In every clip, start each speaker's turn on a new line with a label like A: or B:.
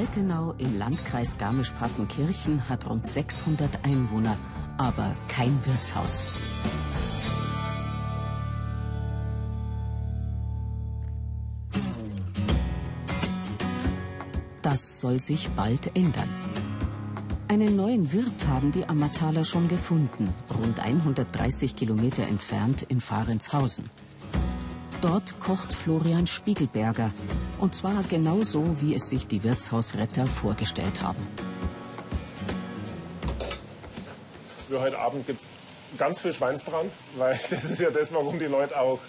A: Altenau im Landkreis Garmisch-Partenkirchen hat rund 600 Einwohner, aber kein Wirtshaus. Das soll sich bald ändern. Einen neuen Wirt haben die Ammertaler schon gefunden, rund 130 Kilometer entfernt in Fahrenshausen. Dort kocht Florian Spiegelberger, und zwar genauso, wie es sich die Wirtshausretter vorgestellt haben.
B: Für heute Abend gibt es ganz viel Schweinsbrand, weil das ist ja das, warum die Leute auch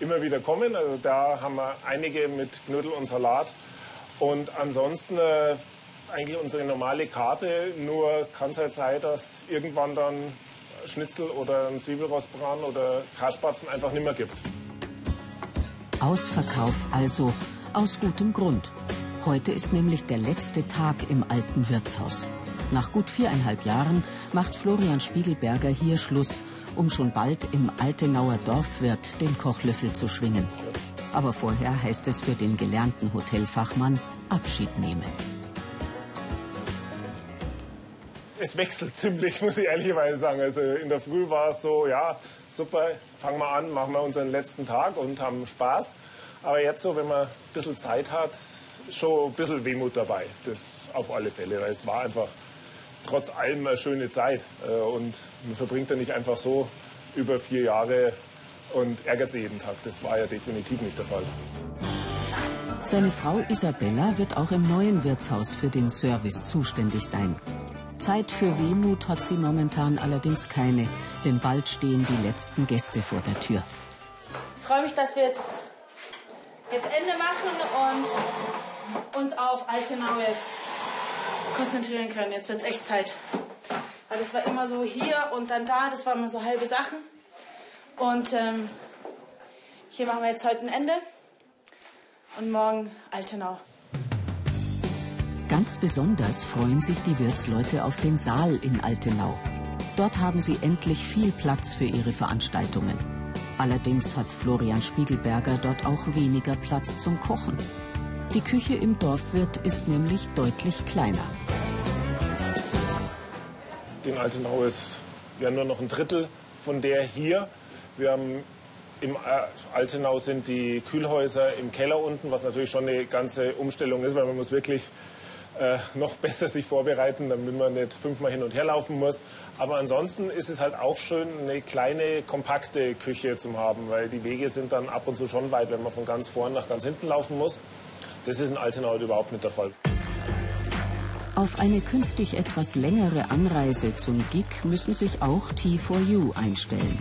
B: immer wieder kommen. Also da haben wir einige mit Knödel und Salat. Und ansonsten äh, eigentlich unsere normale Karte, nur kann es halt sein, dass irgendwann dann Schnitzel oder ein Zwiebelrostbraten oder Kaspatzen einfach nicht mehr gibt.
A: Ausverkauf also, aus gutem Grund. Heute ist nämlich der letzte Tag im alten Wirtshaus. Nach gut viereinhalb Jahren macht Florian Spiegelberger hier Schluss, um schon bald im Altenauer Dorfwirt den Kochlöffel zu schwingen. Aber vorher heißt es für den gelernten Hotelfachmann Abschied nehmen.
B: es wechselt ziemlich, muss ich ehrlicherweise sagen. Also in der Früh war es so, ja, super, fangen wir an, machen wir unseren letzten Tag und haben Spaß. Aber jetzt so, wenn man ein bisschen Zeit hat, schon ein bisschen Wehmut dabei. Das auf alle Fälle, weil es war einfach trotz allem eine schöne Zeit. Äh, und man verbringt ja nicht einfach so über vier Jahre und ärgert sich jeden Tag. Das war ja definitiv nicht der Fall.
A: Seine Frau Isabella wird auch im neuen Wirtshaus für den Service zuständig sein. Zeit für Wehmut hat sie momentan allerdings keine, denn bald stehen die letzten Gäste vor der Tür.
C: Ich freue mich, dass wir jetzt, jetzt Ende machen und uns auf Altenau jetzt konzentrieren können. Jetzt wird es echt Zeit. Weil das war immer so hier und dann da, das waren immer so halbe Sachen. Und ähm, hier machen wir jetzt heute ein Ende und morgen Altenau.
A: Ganz besonders freuen sich die Wirtsleute auf den Saal in Altenau. Dort haben sie endlich viel Platz für ihre Veranstaltungen. Allerdings hat Florian Spiegelberger dort auch weniger Platz zum Kochen. Die Küche im Dorfwirt ist nämlich deutlich kleiner.
B: In Altenau ist ja nur noch ein Drittel von der hier. Wir haben im Altenau sind die Kühlhäuser im Keller unten, was natürlich schon eine ganze Umstellung ist, weil man muss wirklich äh, noch besser sich vorbereiten, damit man nicht fünfmal hin und her laufen muss. Aber ansonsten ist es halt auch schön, eine kleine, kompakte Küche zu haben, weil die Wege sind dann ab und zu schon weit, wenn man von ganz vorn nach ganz hinten laufen muss. Das ist in Altenau überhaupt nicht der Fall.
A: Auf eine künftig etwas längere Anreise zum Gig müssen sich auch T4U einstellen.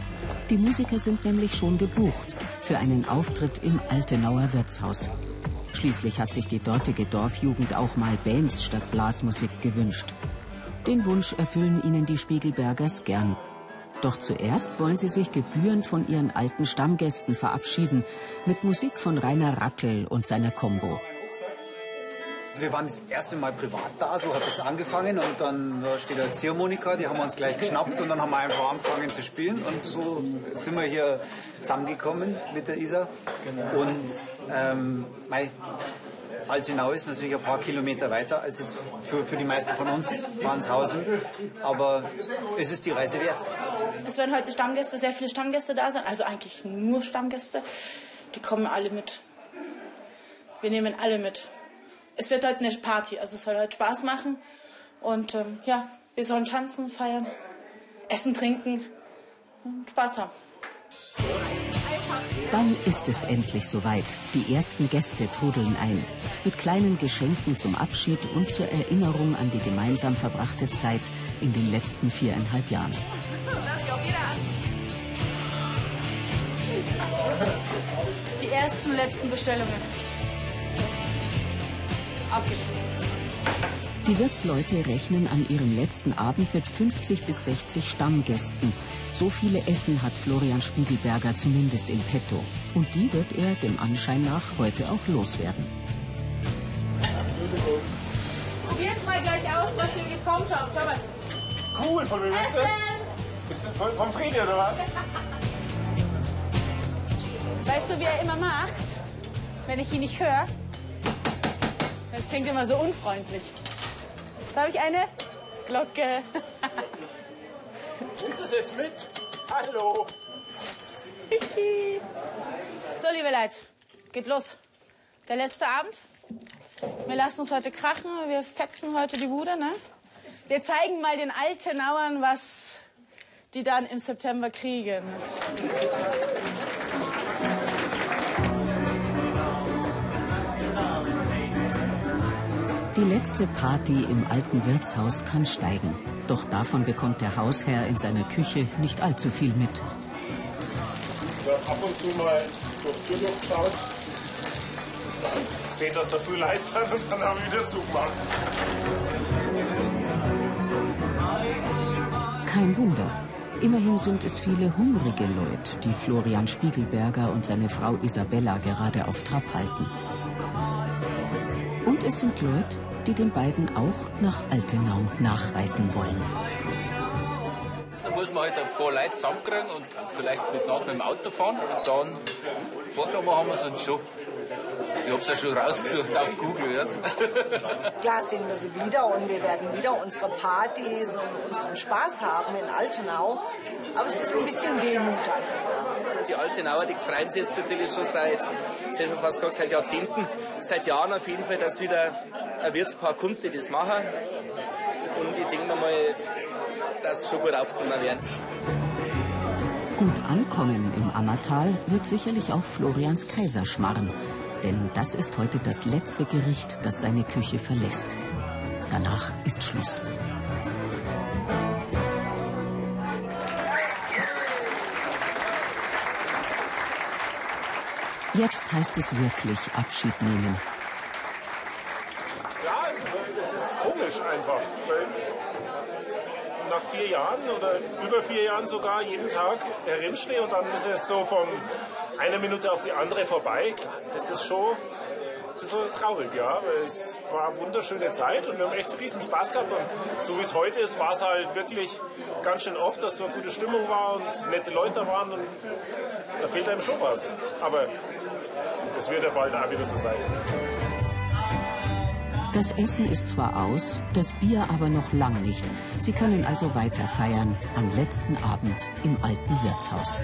A: Die Musiker sind nämlich schon gebucht für einen Auftritt im Altenauer Wirtshaus. Schließlich hat sich die dortige Dorfjugend auch mal Bands statt Blasmusik gewünscht. Den Wunsch erfüllen ihnen die Spiegelbergers gern. Doch zuerst wollen sie sich gebührend von ihren alten Stammgästen verabschieden mit Musik von Rainer Rackel und seiner Combo.
D: Wir waren das erste Mal privat da, so hat es angefangen und dann da steht eine Ziehharmonika, die haben wir uns gleich geschnappt und dann haben wir einfach angefangen zu spielen und so sind wir hier zusammengekommen mit der Isa. Und ähm, mein Altenau ist natürlich ein paar Kilometer weiter als jetzt für, für die meisten von uns Fahnshausen, aber es ist die Reise wert.
C: Es werden heute Stammgäste, sehr viele Stammgäste da sein, also eigentlich nur Stammgäste. Die kommen alle mit. Wir nehmen alle mit es wird heute eine Party, also es soll heute Spaß machen. Und ähm, ja, wir sollen tanzen, feiern, essen, trinken und Spaß haben.
A: Dann ist es endlich soweit. Die ersten Gäste trudeln ein. Mit kleinen Geschenken zum Abschied und zur Erinnerung an die gemeinsam verbrachte Zeit in den letzten viereinhalb Jahren.
C: Die ersten letzten Bestellungen. Auf geht's.
A: Die Wirtsleute rechnen an ihrem letzten Abend mit 50 bis 60 Stammgästen. So viele Essen hat Florian Spiegelberger zumindest in petto. Und die wird er dem Anschein nach heute auch loswerden.
C: Probier's mal gleich aus, was hier gekommen hat. Schau mal.
B: Cool, von wem ist das? Bist du von, von Friede oder was?
C: Weißt du, wie er immer macht, wenn ich ihn nicht höre? Das klingt immer so unfreundlich. Da habe ich eine Glocke.
B: Nimmst du es jetzt mit? Hallo.
C: so, liebe Leute, geht los. Der letzte Abend. Wir lassen uns heute krachen, wir fetzen heute die Bude, ne? Wir zeigen mal den Altenauern, was die dann im September kriegen.
A: Die letzte Party im alten Wirtshaus kann steigen. Doch davon bekommt der Hausherr in seiner Küche nicht allzu viel mit.
B: Ab und zu mal durch die Tür durchgeschaut. Seht, dass da viel Leid sind und dann haben wir wieder zugemacht.
A: Kein Wunder. Immerhin sind es viele hungrige Leute, die Florian Spiegelberger und seine Frau Isabella gerade auf Trab halten. Es sind Leute, die den beiden auch nach Altenau nachreisen wollen.
E: Da muss man halt ein paar Leute zusammenkriegen und vielleicht mit, mit dem Auto fahren. Und dann vorgenommen haben wir es uns schon. Ich habe es ja schon rausgesucht auf Google jetzt.
F: Klar sehen wir sie wieder und wir werden wieder unsere Partys und unseren Spaß haben in Altenau. Aber es ist ein bisschen Wehmut
G: Die Altenauer, die freuen sich jetzt natürlich schon seit, schon fast gesagt, seit Jahrzehnten, seit Jahren auf jeden Fall, dass wieder ein Wirtspaar kommt, die das machen. Und ich denke mal, dass schon gut aufgenommen werden.
A: Gut ankommen im Ammertal wird sicherlich auch Florians Kaiserschmarrn. Denn das ist heute das letzte Gericht, das seine Küche verlässt. Danach ist Schluss. Jetzt heißt es wirklich Abschied nehmen.
B: Ja, also, es ist komisch einfach. Weil nach vier Jahren oder über vier Jahren sogar jeden Tag herinstehe und dann ist es so von einer Minute auf die andere vorbei. Das ist schon ein bisschen traurig, ja, weil es war eine wunderschöne Zeit und wir haben echt riesen Spaß gehabt. Und so wie es heute ist, war es halt wirklich ganz schön oft, dass so eine gute Stimmung war und nette Leute waren und da fehlt einem schon was. Aber das wird ja bald auch wieder so sein.
A: Das Essen ist zwar aus, das Bier aber noch lang nicht. Sie können also weiter feiern am letzten Abend im alten Wirtshaus.